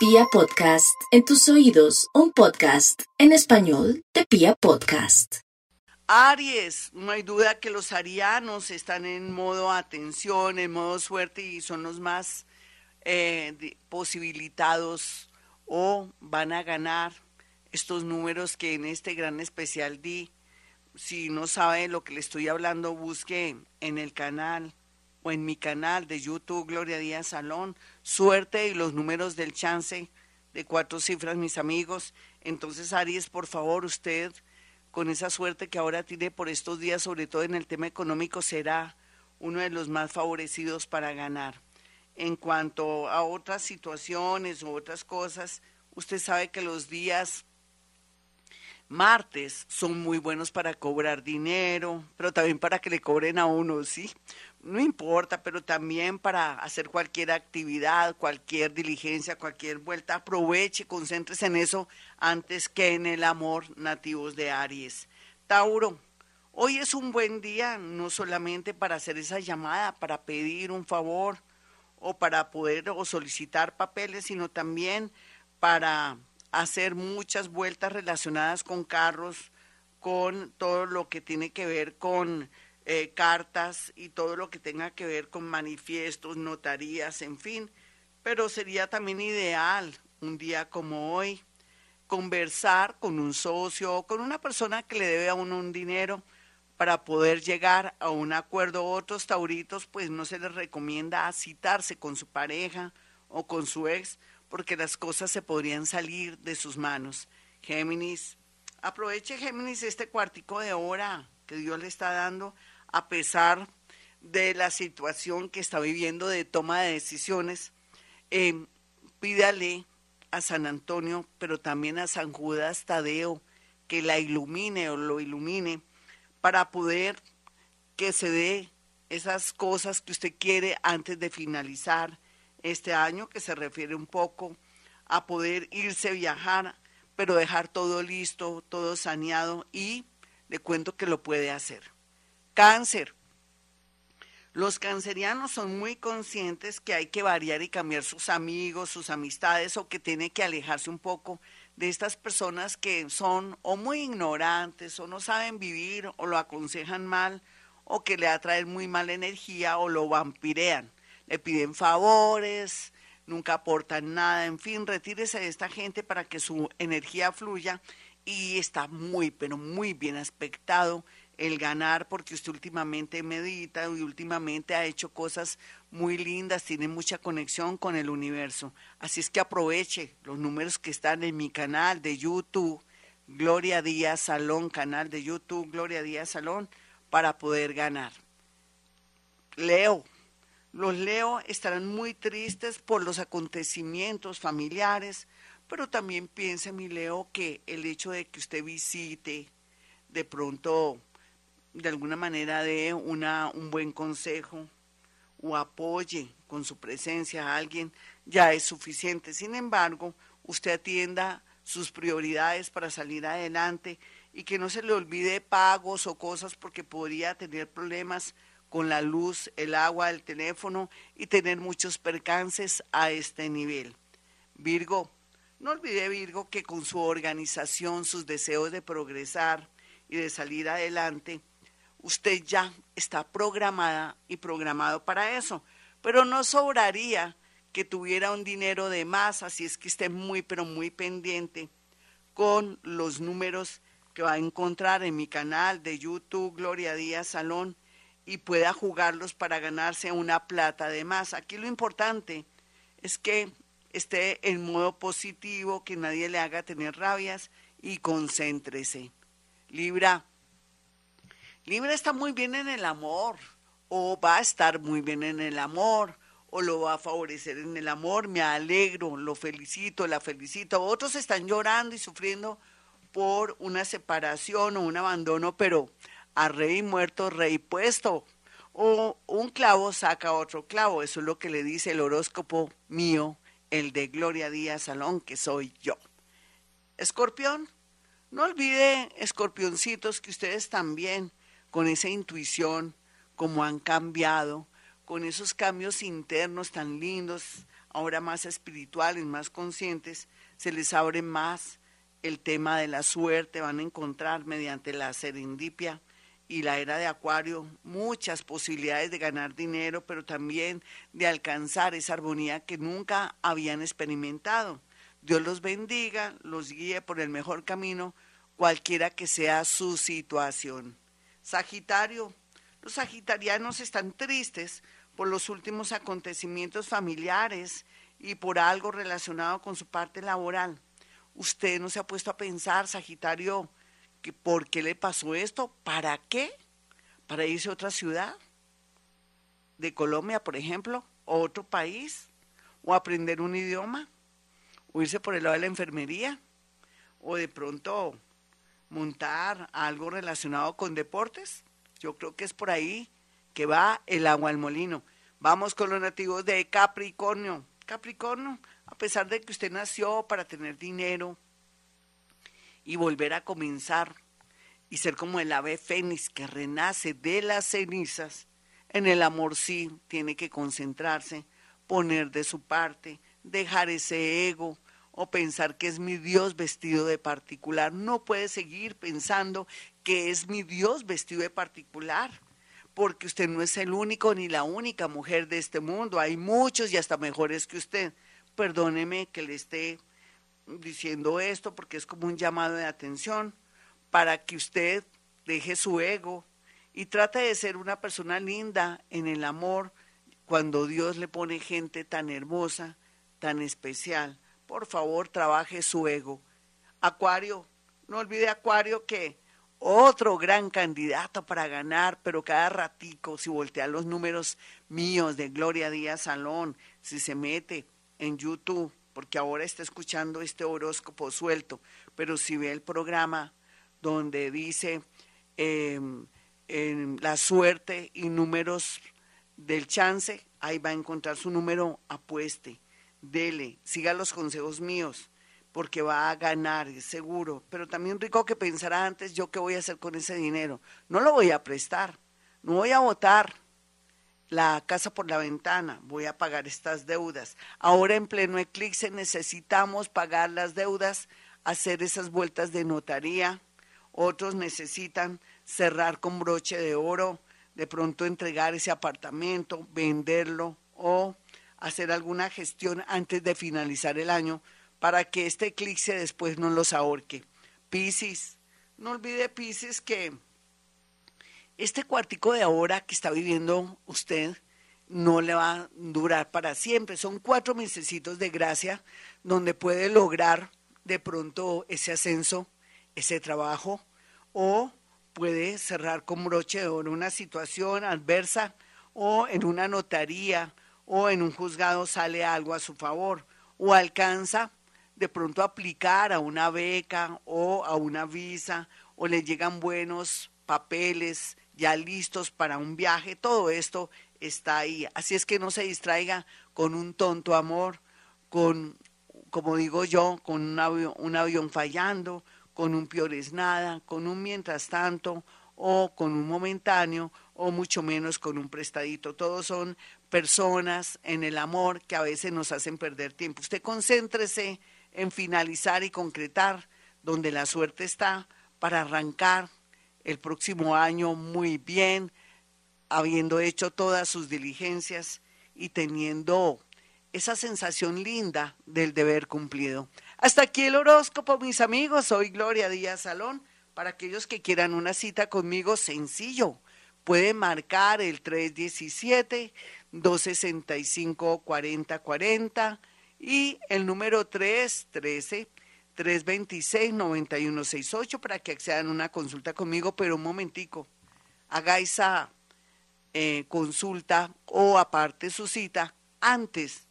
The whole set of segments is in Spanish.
Pia Podcast, en tus oídos, un podcast en español de Pia Podcast. Aries, no hay duda que los arianos están en modo atención, en modo suerte y son los más eh, posibilitados o van a ganar estos números que en este gran especial di. Si no sabe lo que le estoy hablando, busque en el canal o en mi canal de YouTube Gloria Díaz Salón, suerte y los números del chance de cuatro cifras, mis amigos. Entonces, Aries, por favor, usted, con esa suerte que ahora tiene por estos días, sobre todo en el tema económico, será uno de los más favorecidos para ganar. En cuanto a otras situaciones u otras cosas, usted sabe que los días martes son muy buenos para cobrar dinero, pero también para que le cobren a uno, ¿sí? No importa, pero también para hacer cualquier actividad, cualquier diligencia, cualquier vuelta, aproveche, concéntrese en eso antes que en el amor nativos de Aries. Tauro, hoy es un buen día, no solamente para hacer esa llamada, para pedir un favor o para poder o solicitar papeles, sino también para hacer muchas vueltas relacionadas con carros, con todo lo que tiene que ver con eh, cartas y todo lo que tenga que ver con manifiestos, notarías, en fin. Pero sería también ideal un día como hoy conversar con un socio o con una persona que le debe a uno un dinero para poder llegar a un acuerdo. Otros tauritos, pues no se les recomienda citarse con su pareja o con su ex, porque las cosas se podrían salir de sus manos. Géminis, aproveche Géminis este cuartico de hora que Dios le está dando a pesar de la situación que está viviendo de toma de decisiones. Eh, pídale a San Antonio, pero también a San Judas Tadeo, que la ilumine o lo ilumine para poder que se dé esas cosas que usted quiere antes de finalizar este año, que se refiere un poco a poder irse a viajar, pero dejar todo listo, todo saneado y le cuento que lo puede hacer. Cáncer. Los cancerianos son muy conscientes que hay que variar y cambiar sus amigos, sus amistades o que tiene que alejarse un poco de estas personas que son o muy ignorantes o no saben vivir o lo aconsejan mal o que le atraen muy mala energía o lo vampirean le piden favores, nunca aportan nada, en fin, retírese de esta gente para que su energía fluya y está muy, pero muy bien aspectado el ganar porque usted últimamente medita y últimamente ha hecho cosas muy lindas, tiene mucha conexión con el universo. Así es que aproveche los números que están en mi canal de YouTube, Gloria Díaz Salón, canal de YouTube, Gloria Díaz Salón, para poder ganar. Leo, los Leo estarán muy tristes por los acontecimientos familiares, pero también piense, mi Leo, que el hecho de que usted visite, de pronto, de alguna manera, dé una, un buen consejo o apoye con su presencia a alguien, ya es suficiente. Sin embargo, usted atienda sus prioridades para salir adelante y que no se le olvide pagos o cosas porque podría tener problemas con la luz, el agua, el teléfono y tener muchos percances a este nivel. Virgo, no olvide Virgo que con su organización, sus deseos de progresar y de salir adelante, usted ya está programada y programado para eso, pero no sobraría que tuviera un dinero de más, así es que esté muy, pero muy pendiente con los números que va a encontrar en mi canal de YouTube Gloria Díaz Salón y pueda jugarlos para ganarse una plata de más. Aquí lo importante es que esté en modo positivo, que nadie le haga tener rabias y concéntrese. Libra. Libra está muy bien en el amor o va a estar muy bien en el amor o lo va a favorecer en el amor. Me alegro, lo felicito, la felicito. Otros están llorando y sufriendo por una separación o un abandono, pero a rey muerto, rey puesto. O un clavo saca otro clavo. Eso es lo que le dice el horóscopo mío, el de Gloria Díaz Salón, que soy yo. Escorpión, no olvide, escorpioncitos, que ustedes también, con esa intuición, como han cambiado, con esos cambios internos tan lindos, ahora más espirituales, más conscientes, se les abre más el tema de la suerte, van a encontrar mediante la serendipia y la era de Acuario muchas posibilidades de ganar dinero, pero también de alcanzar esa armonía que nunca habían experimentado. Dios los bendiga, los guíe por el mejor camino, cualquiera que sea su situación. Sagitario, los sagitarianos están tristes por los últimos acontecimientos familiares y por algo relacionado con su parte laboral. Usted no se ha puesto a pensar, Sagitario, que por qué le pasó esto, para qué, para irse a otra ciudad, de Colombia, por ejemplo, o otro país, o aprender un idioma, o irse por el lado de la enfermería, o de pronto montar algo relacionado con deportes. Yo creo que es por ahí que va el agua al molino. Vamos con los nativos de Capricornio. Capricornio, a pesar de que usted nació para tener dinero y volver a comenzar y ser como el ave fénix que renace de las cenizas, en el amor sí tiene que concentrarse, poner de su parte, dejar ese ego, o pensar que es mi Dios vestido de particular. No puede seguir pensando que es mi Dios vestido de particular, porque usted no es el único ni la única mujer de este mundo. Hay muchos y hasta mejores que usted. Perdóneme que le esté diciendo esto porque es como un llamado de atención para que usted deje su ego y trate de ser una persona linda en el amor cuando Dios le pone gente tan hermosa, tan especial por favor trabaje su ego. Acuario, no olvide Acuario que otro gran candidato para ganar, pero cada ratico, si voltea los números míos de Gloria Díaz Salón, si se mete en YouTube, porque ahora está escuchando este horóscopo suelto, pero si ve el programa donde dice em, la suerte y números del chance, ahí va a encontrar su número, apueste dele, siga los consejos míos, porque va a ganar, seguro. Pero también rico que pensará antes, yo qué voy a hacer con ese dinero. No lo voy a prestar, no voy a votar la casa por la ventana, voy a pagar estas deudas. Ahora en pleno eclipse necesitamos pagar las deudas, hacer esas vueltas de notaría. Otros necesitan cerrar con broche de oro, de pronto entregar ese apartamento, venderlo o hacer alguna gestión antes de finalizar el año para que este eclipse después no los ahorque. Piscis, no olvide Piscis que este cuartico de ahora que está viviendo usted no le va a durar para siempre. Son cuatro mesecitos de gracia donde puede lograr de pronto ese ascenso, ese trabajo, o puede cerrar con broche de oro una situación adversa o en una notaría o en un juzgado sale algo a su favor o alcanza de pronto aplicar a una beca o a una visa o le llegan buenos papeles ya listos para un viaje, todo esto está ahí. Así es que no se distraiga con un tonto amor, con, como digo yo, con un avión, un avión fallando, con un piores nada, con un mientras tanto o con un momentáneo o mucho menos con un prestadito. Todos son personas en el amor que a veces nos hacen perder tiempo. Usted concéntrese en finalizar y concretar donde la suerte está para arrancar el próximo año muy bien, habiendo hecho todas sus diligencias y teniendo esa sensación linda del deber cumplido. Hasta aquí el horóscopo, mis amigos. Soy Gloria Díaz Salón. Para aquellos que quieran una cita conmigo, sencillo. Puede marcar el 317 265 4040 y el número 313 326 9168 para que accedan a una consulta conmigo, pero un momentico, haga esa eh, consulta o aparte su cita antes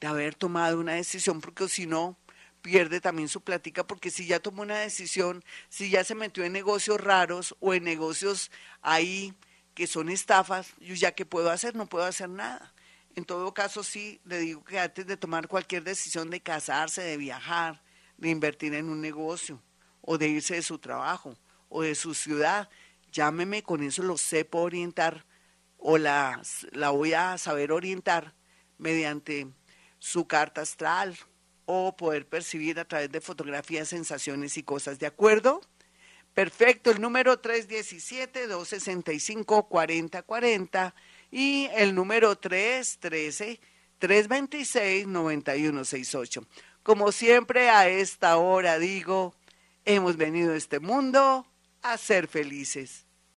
de haber tomado una decisión, porque si no, pierde también su plática, porque si ya tomó una decisión, si ya se metió en negocios raros o en negocios ahí que son estafas, yo ya que puedo hacer, no puedo hacer nada. En todo caso, sí, le digo que antes de tomar cualquier decisión de casarse, de viajar, de invertir en un negocio, o de irse de su trabajo, o de su ciudad, llámeme, con eso lo sepo orientar, o la, la voy a saber orientar mediante su carta astral o poder percibir a través de fotografías, sensaciones y cosas. ¿De acuerdo? Perfecto, el número 317-265-4040 y el número 313-326-9168. Como siempre a esta hora digo, hemos venido a este mundo a ser felices.